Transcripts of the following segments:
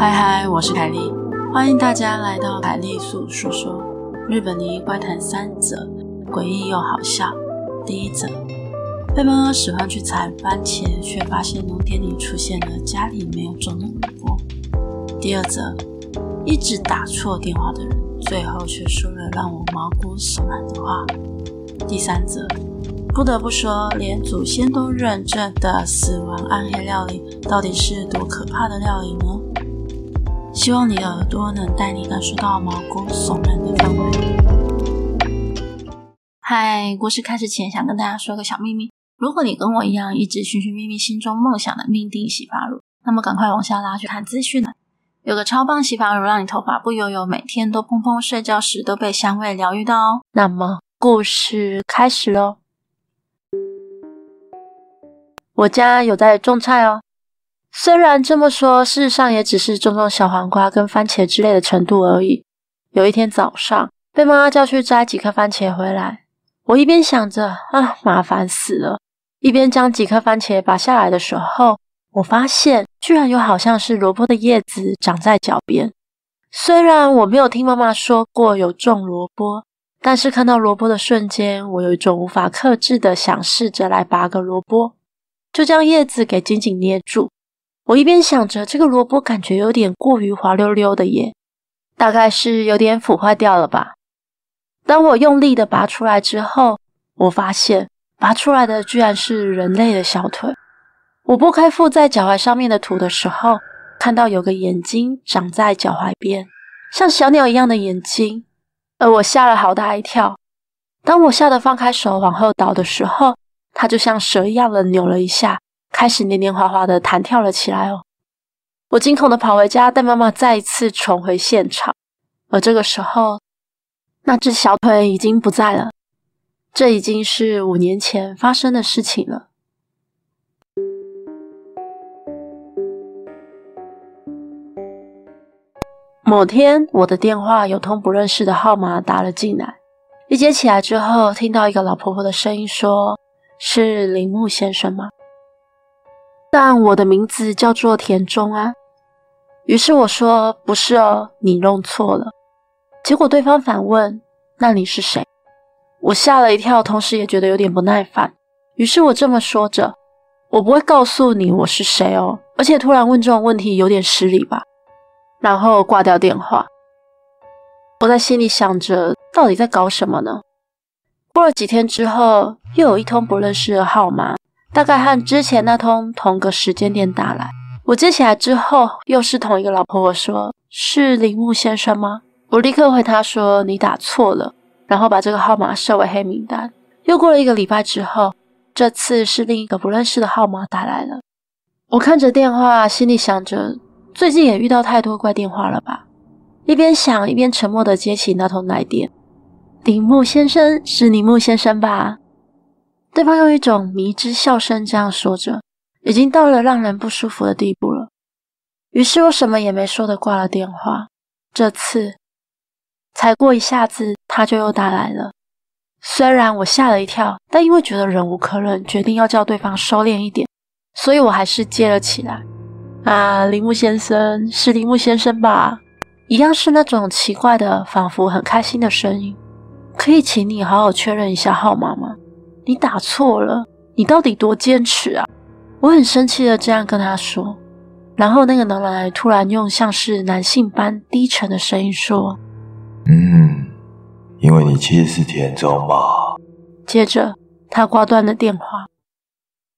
嗨嗨，我是凯莉，欢迎大家来到凯莉粟说说日本灵异怪谈三则，诡异又好笑。第一则，被妈妈使唤去采番茄，却发现农田里出现了家里没有种的萝卜。第二则，一直打错电话的人，最后却说了让我毛骨悚然的话。第三则，不得不说，连祖先都认证的死亡暗黑料理，到底是多可怕的料理呢？希望你的耳朵能带你感受到毛骨悚然的氛围。嗨，故事开始前，想跟大家说个小秘密：如果你跟我一样一直寻寻觅觅心中梦想的命定洗发乳，那么赶快往下拉去看资讯。有个超棒洗发乳，让你头发不油油，每天都砰砰睡觉时都被香味疗愈到哦。那么故事开始喽。我家有在种菜哦。虽然这么说，事实上也只是种种小黄瓜跟番茄之类的程度而已。有一天早上，被妈妈叫去摘几颗番茄回来，我一边想着啊，麻烦死了，一边将几颗番茄拔下来的时候，我发现居然有好像是萝卜的叶子长在脚边。虽然我没有听妈妈说过有种萝卜，但是看到萝卜的瞬间，我有一种无法克制的想试着来拔个萝卜，就将叶子给紧紧捏住。我一边想着这个萝卜感觉有点过于滑溜溜的耶，大概是有点腐坏掉了吧。当我用力的拔出来之后，我发现拔出来的居然是人类的小腿。我拨开附在脚踝上面的土的时候，看到有个眼睛长在脚踝边，像小鸟一样的眼睛，而我吓了好大一跳。当我吓得放开手往后倒的时候，它就像蛇一样的扭了一下。开始黏黏滑滑的弹跳了起来哦！我惊恐的跑回家，带妈妈再一次重回现场。而这个时候，那只小腿已经不在了。这已经是五年前发生的事情了。某天，我的电话有通不认识的号码打了进来，一接起来之后，听到一个老婆婆的声音说：“是铃木先生吗？”但我的名字叫做田中啊，于是我说不是哦，你弄错了。结果对方反问：“那你是谁？”我吓了一跳，同时也觉得有点不耐烦。于是我这么说着：“我不会告诉你我是谁哦，而且突然问这种问题有点失礼吧。”然后挂掉电话。我在心里想着，到底在搞什么呢？过了几天之后，又有一通不认识的号码。大概和之前那通同个时间点打来，我接起来之后，又是同一个老婆婆说：“是铃木先生吗？”我立刻回她说：“你打错了。”然后把这个号码设为黑名单。又过了一个礼拜之后，这次是另一个不认识的号码打来了。我看着电话，心里想着：最近也遇到太多怪电话了吧？一边想，一边沉默地接起那通来电：“铃木先生，是铃木先生吧？”对方用一种迷之笑声这样说着，已经到了让人不舒服的地步了。于是我什么也没说的挂了电话。这次才过一下子，他就又打来了。虽然我吓了一跳，但因为觉得忍无可忍，决定要叫对方收敛一点，所以我还是接了起来。啊，铃木先生，是铃木先生吧？一样是那种奇怪的，仿佛很开心的声音。可以请你好好确认一下号码吗？你打错了，你到底多坚持啊？我很生气的这样跟他说，然后那个男人突然用像是男性般低沉的声音说：“嗯，因为你其实是田中嘛。”接着他挂断了电话，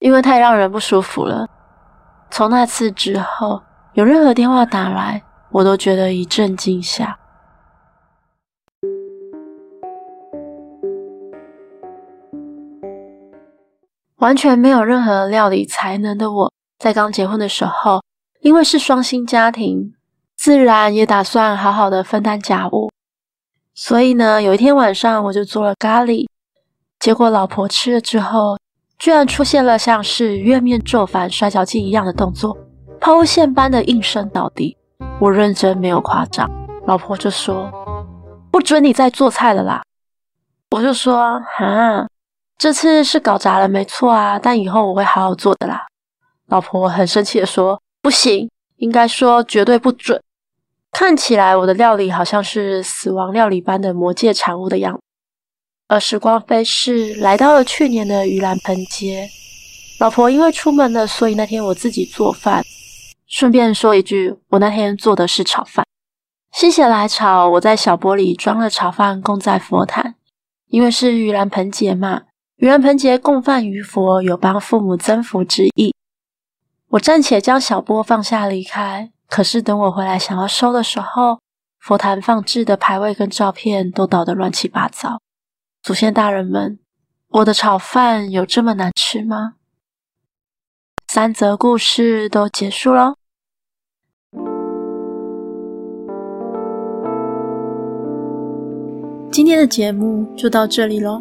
因为太让人不舒服了。从那次之后，有任何电话打来，我都觉得一阵惊吓。完全没有任何料理才能的我，在刚结婚的时候，因为是双薪家庭，自然也打算好好的分担家务。所以呢，有一天晚上我就做了咖喱，结果老婆吃了之后，居然出现了像是月面咒反摔跤机一样的动作，抛物线般的应声倒地。我认真没有夸张，老婆就说：“不准你再做菜了啦！”我就说：“哈。”这次是搞砸了，没错啊，但以后我会好好做的啦。老婆很生气的说：“不行，应该说绝对不准。看起来我的料理好像是死亡料理般的魔界产物的样子。而时光飞逝，来到了去年的盂兰盆节，老婆因为出门了，所以那天我自己做饭。顺便说一句，我那天做的是炒饭，心血来潮，我在小钵里装了炒饭供在佛坛，因为是盂兰盆节嘛，盂兰盆节供饭于佛，有帮父母增福之意。我暂且将小钵放下离开，可是等我回来想要收的时候，佛坛放置的牌位跟照片都倒得乱七八糟。祖先大人们，我的炒饭有这么难吃吗？三则故事都结束喽。今天的节目就到这里喽，